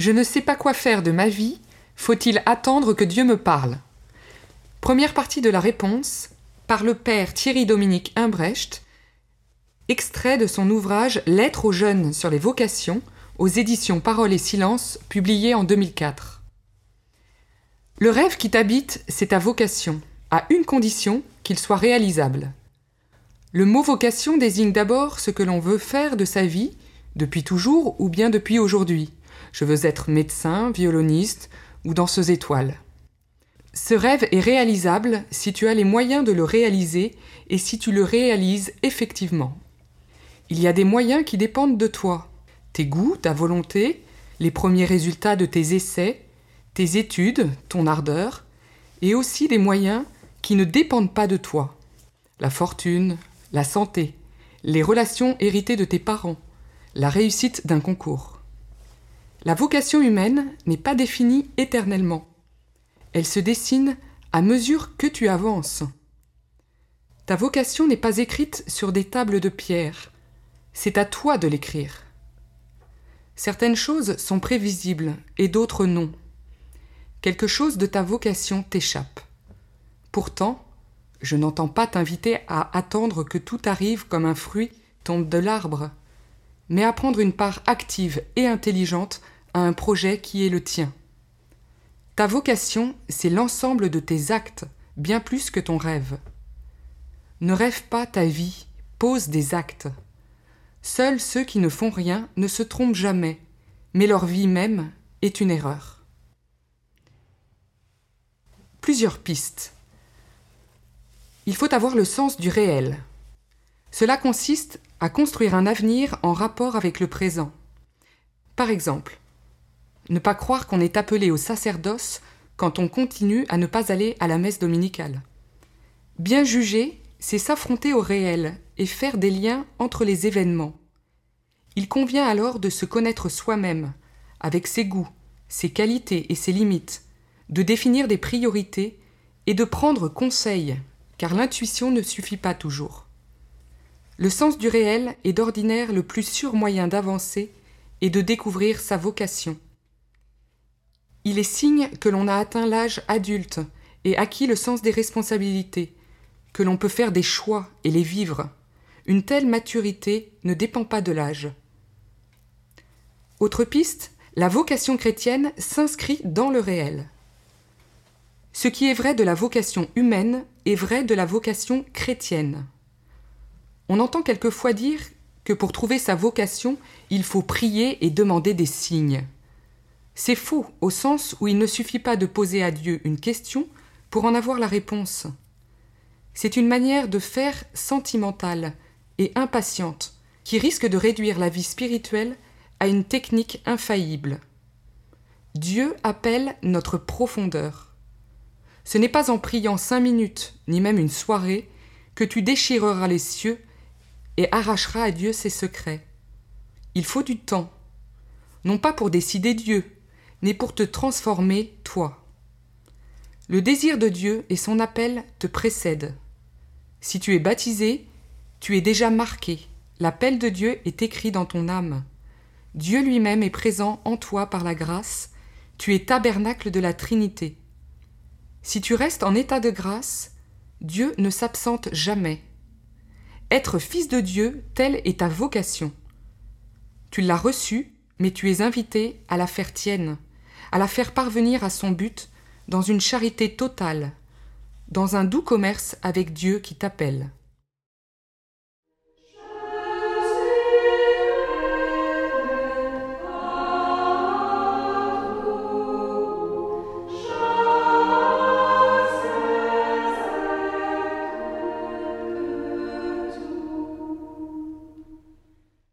Je ne sais pas quoi faire de ma vie, faut-il attendre que Dieu me parle? Première partie de la réponse par le père Thierry Dominique Imbrecht, extrait de son ouvrage Lettres aux jeunes sur les vocations aux éditions Parole et Silence, publié en 2004. Le rêve qui t'habite, c'est ta vocation, à une condition qu'il soit réalisable. Le mot vocation désigne d'abord ce que l'on veut faire de sa vie, depuis toujours ou bien depuis aujourd'hui. Je veux être médecin, violoniste ou danseuse étoile. Ce rêve est réalisable si tu as les moyens de le réaliser et si tu le réalises effectivement. Il y a des moyens qui dépendent de toi. Tes goûts, ta volonté, les premiers résultats de tes essais, tes études, ton ardeur, et aussi des moyens qui ne dépendent pas de toi. La fortune, la santé, les relations héritées de tes parents, la réussite d'un concours. La vocation humaine n'est pas définie éternellement. Elle se dessine à mesure que tu avances. Ta vocation n'est pas écrite sur des tables de pierre, c'est à toi de l'écrire. Certaines choses sont prévisibles et d'autres non. Quelque chose de ta vocation t'échappe. Pourtant, je n'entends pas t'inviter à attendre que tout arrive comme un fruit tombe de l'arbre, mais à prendre une part active et intelligente à un projet qui est le tien. Ta vocation, c'est l'ensemble de tes actes, bien plus que ton rêve. Ne rêve pas ta vie, pose des actes. Seuls ceux qui ne font rien ne se trompent jamais, mais leur vie même est une erreur. Plusieurs pistes. Il faut avoir le sens du réel. Cela consiste à construire un avenir en rapport avec le présent. Par exemple, ne pas croire qu'on est appelé au sacerdoce quand on continue à ne pas aller à la messe dominicale. Bien juger, c'est s'affronter au réel et faire des liens entre les événements. Il convient alors de se connaître soi-même, avec ses goûts, ses qualités et ses limites, de définir des priorités et de prendre conseil car l'intuition ne suffit pas toujours. Le sens du réel est d'ordinaire le plus sûr moyen d'avancer et de découvrir sa vocation. Il est signe que l'on a atteint l'âge adulte et acquis le sens des responsabilités, que l'on peut faire des choix et les vivre. Une telle maturité ne dépend pas de l'âge. Autre piste, la vocation chrétienne s'inscrit dans le réel. Ce qui est vrai de la vocation humaine est vrai de la vocation chrétienne. On entend quelquefois dire que pour trouver sa vocation, il faut prier et demander des signes. C'est faux au sens où il ne suffit pas de poser à Dieu une question pour en avoir la réponse. C'est une manière de faire sentimentale et impatiente qui risque de réduire la vie spirituelle à une technique infaillible. Dieu appelle notre profondeur. Ce n'est pas en priant cinq minutes, ni même une soirée, que tu déchireras les cieux et arracheras à Dieu ses secrets. Il faut du temps, non pas pour décider Dieu, mais pour te transformer toi. Le désir de Dieu et son appel te précèdent. Si tu es baptisé, tu es déjà marqué. L'appel de Dieu est écrit dans ton âme. Dieu lui-même est présent en toi par la grâce. Tu es tabernacle de la Trinité. Si tu restes en état de grâce, Dieu ne s'absente jamais. Être fils de Dieu, telle est ta vocation. Tu l'as reçue, mais tu es invité à la faire tienne, à la faire parvenir à son but dans une charité totale, dans un doux commerce avec Dieu qui t'appelle.